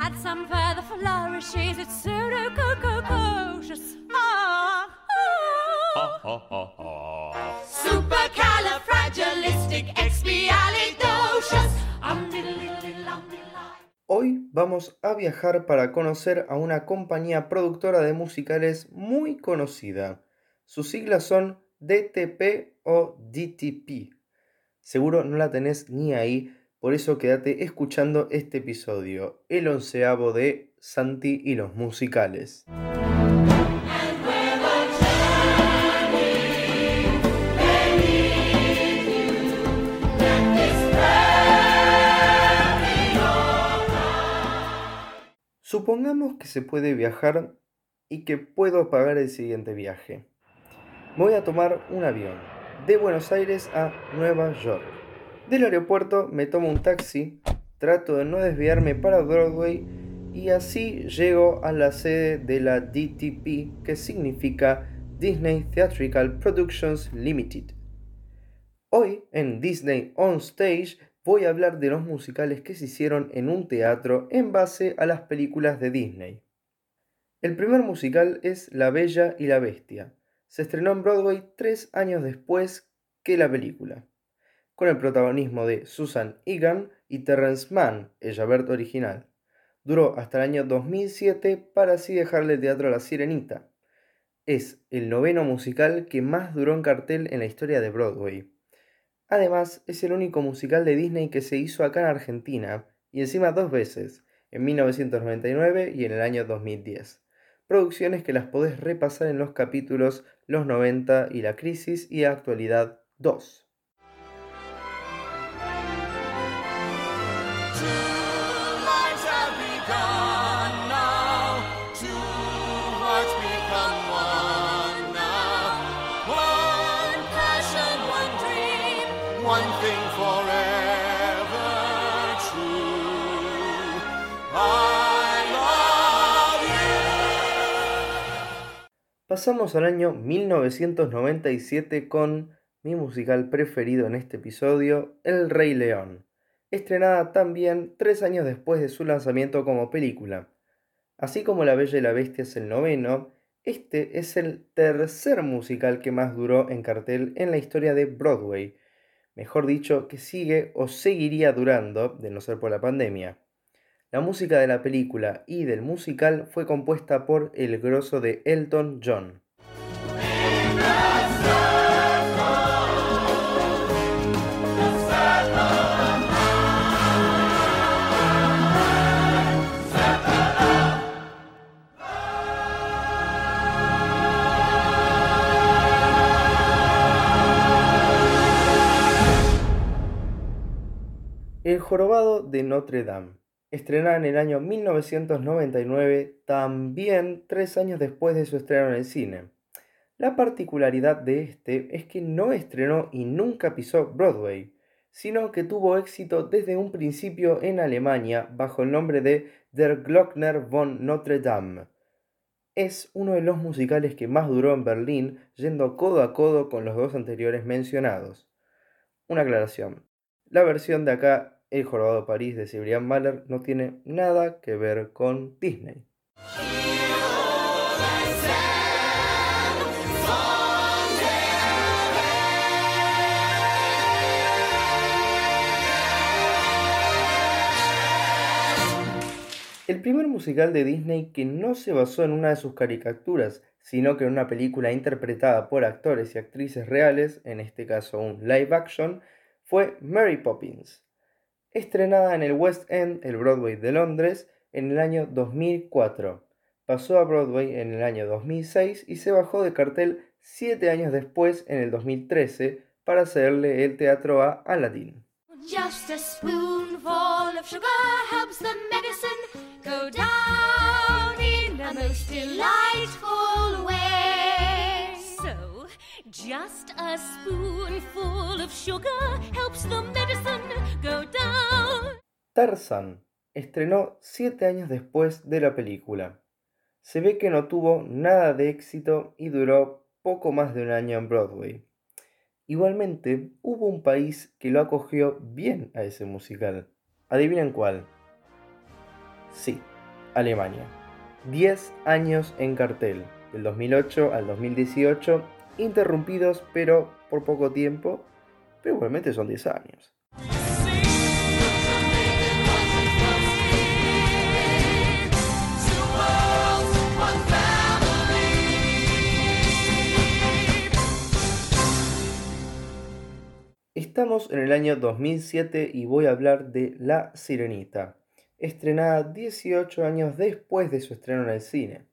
had some further flourishes. It's pseudo-co-co-cautious. Ah, ah. Supercalifragilisticexpialidocious. Um-diddle-diddle-diddle-um-diddle-I. Hoy vamos a viajar para conocer a una compañía productora de musicales muy conocida. Sus siglas son DTP o DTP. Seguro no la tenés ni ahí, por eso quédate escuchando este episodio, el onceavo de Santi y los musicales. Supongamos que se puede viajar y que puedo pagar el siguiente viaje. Voy a tomar un avión de Buenos Aires a Nueva York. Del aeropuerto me tomo un taxi, trato de no desviarme para Broadway y así llego a la sede de la DTP que significa Disney Theatrical Productions Limited. Hoy en Disney On Stage voy a hablar de los musicales que se hicieron en un teatro en base a las películas de Disney. El primer musical es La Bella y la Bestia. Se estrenó en Broadway tres años después que la película, con el protagonismo de Susan Egan y Terrence Mann, el Javert original. Duró hasta el año 2007 para así dejarle el teatro a La Sirenita. Es el noveno musical que más duró en cartel en la historia de Broadway. Además, es el único musical de Disney que se hizo acá en Argentina, y encima dos veces, en 1999 y en el año 2010. Producciones que las podés repasar en los capítulos Los 90 y la Crisis y Actualidad 2. Pasamos al año 1997 con mi musical preferido en este episodio, El Rey León, estrenada también tres años después de su lanzamiento como película. Así como La Bella y la Bestia es el noveno, este es el tercer musical que más duró en cartel en la historia de Broadway, mejor dicho, que sigue o seguiría durando, de no ser por la pandemia. La música de la película y del musical fue compuesta por el grosso de Elton John. Jorobado de Notre Dame, estrenada en el año 1999, también tres años después de su estreno en el cine. La particularidad de este es que no estrenó y nunca pisó Broadway, sino que tuvo éxito desde un principio en Alemania bajo el nombre de Der Glockner von Notre Dame. Es uno de los musicales que más duró en Berlín, yendo codo a codo con los dos anteriores mencionados. Una aclaración. La versión de acá, El Jorobado París de Cibrián Mahler, no tiene nada que ver con Disney. El primer musical de Disney que no se basó en una de sus caricaturas, sino que en una película interpretada por actores y actrices reales, en este caso un live action, fue Mary Poppins, estrenada en el West End, el Broadway de Londres, en el año 2004. Pasó a Broadway en el año 2006 y se bajó de cartel siete años después, en el 2013, para hacerle el teatro a Aladdin. Just a spoonful of sugar helps the medicine go down in a most delightful way. So, just a spoonful of sugar helps the medicine. Tarzan estrenó siete años después de la película. Se ve que no tuvo nada de éxito y duró poco más de un año en Broadway. Igualmente, hubo un país que lo acogió bien a ese musical. ¿Adivinen cuál? Sí, Alemania. 10 años en cartel, del 2008 al 2018, interrumpidos pero por poco tiempo, pero igualmente son 10 años. Estamos en el año 2007 y voy a hablar de La Sirenita, estrenada 18 años después de su estreno en el cine.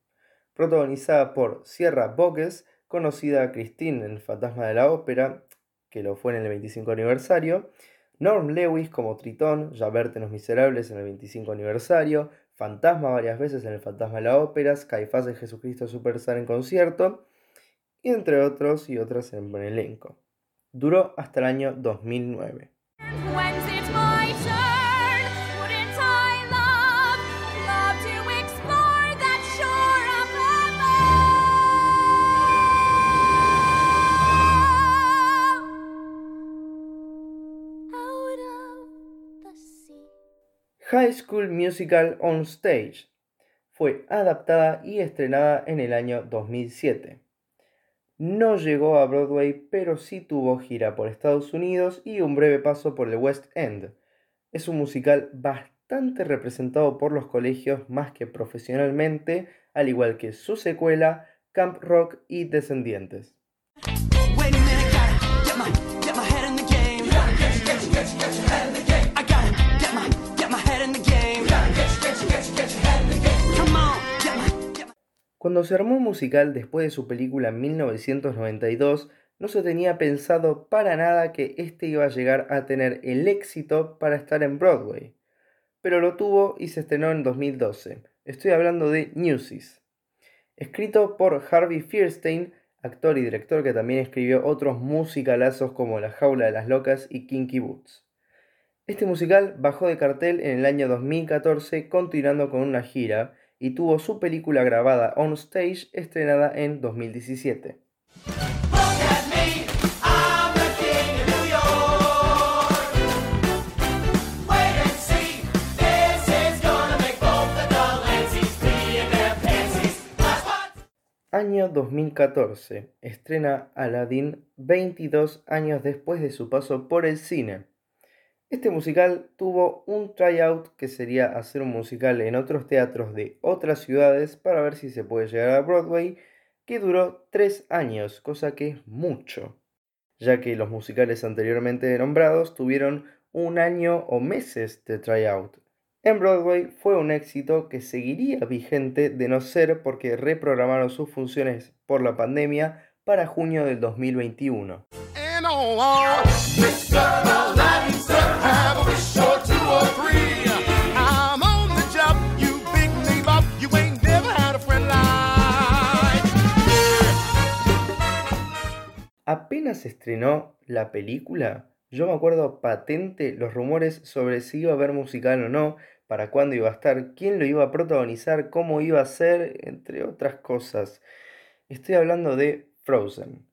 Protagonizada por Sierra Bogues, conocida Christine en El Fantasma de la Ópera, que lo fue en el 25 aniversario, Norm Lewis como Tritón, Javert en Los Miserables en el 25 aniversario, Fantasma varias veces en El Fantasma de la Ópera, Skyfaz en Jesucristo Superstar en concierto, y entre otros y otras en buen elenco. Duró hasta el año 2009. When's it my turn? Wouldn't I love, love to explore that shore up above? Out of the sea. High School Musical on Stage fue adaptada y estrenada en el año 2007. No llegó a Broadway, pero sí tuvo gira por Estados Unidos y un breve paso por el West End. Es un musical bastante representado por los colegios más que profesionalmente, al igual que su secuela, Camp Rock y Descendientes. Cuando se armó un musical después de su película en 1992, no se tenía pensado para nada que este iba a llegar a tener el éxito para estar en Broadway. Pero lo tuvo y se estrenó en 2012. Estoy hablando de Newsies. Escrito por Harvey Fierstein, actor y director que también escribió otros musicalazos como La Jaula de las Locas y Kinky Boots. Este musical bajó de cartel en el año 2014 continuando con una gira y tuvo su película grabada on stage estrenada en 2017. Look at me, I'm the king of New York. Wait and see, this is gonna make both the dull Nancy's pee in their panties. That's what. Año 2014. Estrena Aladdin 22 años después de su paso por el cine. Este musical tuvo un tryout que sería hacer un musical en otros teatros de otras ciudades para ver si se puede llegar a Broadway, que duró 3 años, cosa que es mucho, ya que los musicales anteriormente nombrados tuvieron un año o meses de tryout. En Broadway fue un éxito que seguiría vigente de no ser porque reprogramaron sus funciones por la pandemia para junio del 2021. Apenas se estrenó la película, yo me acuerdo patente los rumores sobre si iba a haber musical o no, para cuándo iba a estar, quién lo iba a protagonizar, cómo iba a ser, entre otras cosas. Estoy hablando de Frozen.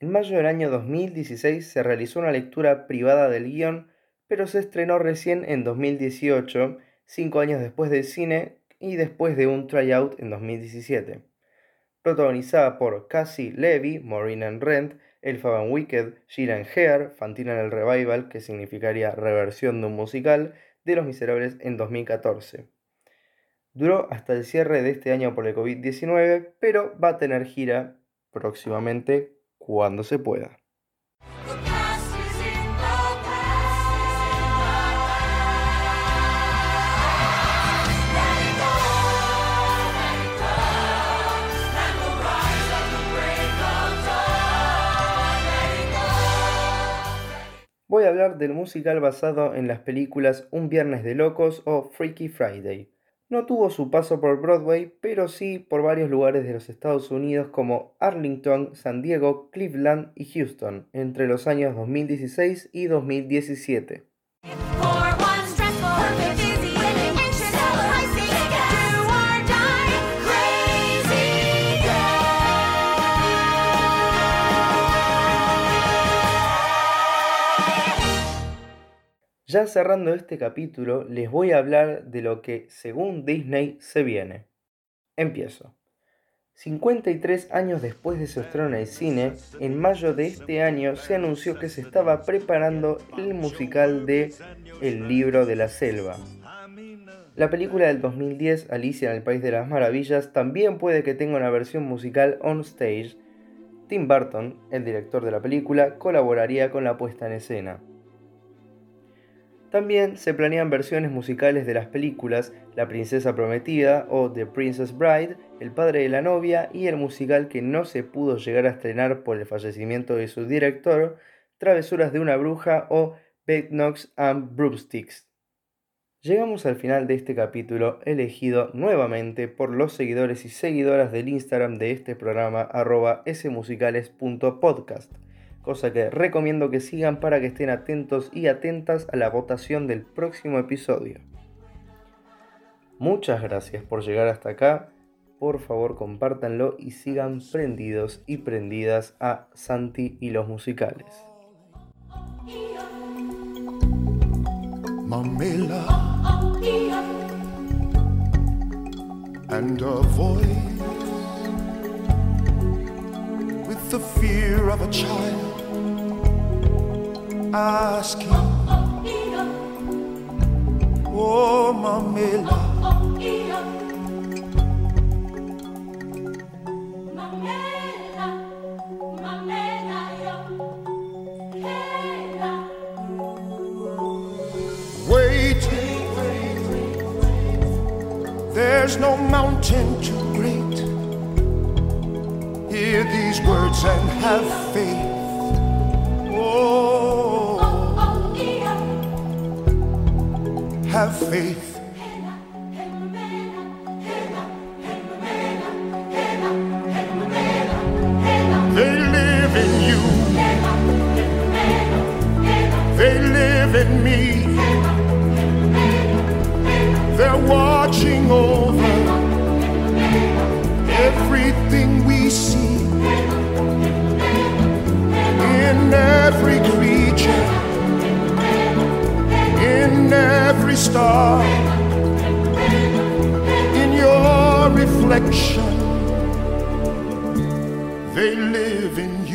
En mayo del año 2016 se realizó una lectura privada del guion, pero se estrenó recién en 2018, cinco años después del cine y después de un tryout en 2017. Protagonizada por Cassie Levy, Maureen and Rent, Elfa Van Wicked, Gillian Hare, Fantina en el Revival, que significaría reversión de un musical, de Los Miserables en 2014. Duró hasta el cierre de este año por el COVID-19, pero va a tener gira próximamente cuando se pueda. Hablar del musical basado en las películas Un Viernes de Locos o Freaky Friday. No tuvo su paso por Broadway, pero sí por varios lugares de los Estados Unidos como Arlington, San Diego, Cleveland y Houston entre los años 2016 y 2017. Ya cerrando este capítulo, les voy a hablar de lo que, según Disney, se viene. Empiezo. 53 años después de su estreno en el cine, en mayo de este año se anunció que se estaba preparando el musical de El libro de la selva. La película del 2010, Alicia en el País de las Maravillas, también puede que tenga una versión musical on stage. Tim Burton, el director de la película, colaboraría con la puesta en escena. También se planean versiones musicales de las películas La Princesa Prometida o The Princess Bride, El Padre de la Novia y el musical que no se pudo llegar a estrenar por el fallecimiento de su director, Travesuras de una Bruja o Bedknobs and Broomsticks. Llegamos al final de este capítulo elegido nuevamente por los seguidores y seguidoras del Instagram de este programa arroba smusicales.podcast cosa que recomiendo que sigan para que estén atentos y atentas a la votación del próximo episodio. Muchas gracias por llegar hasta acá, por favor compártanlo y sigan prendidos y prendidas a Santi y los musicales. Mamela and a with the fear of a child Oh, Mamela, waiting. There's no mountain too great. Hear these words and have faith. Have faith. They live in you. They live in me. They're watching over everything we see star in your reflection. They live in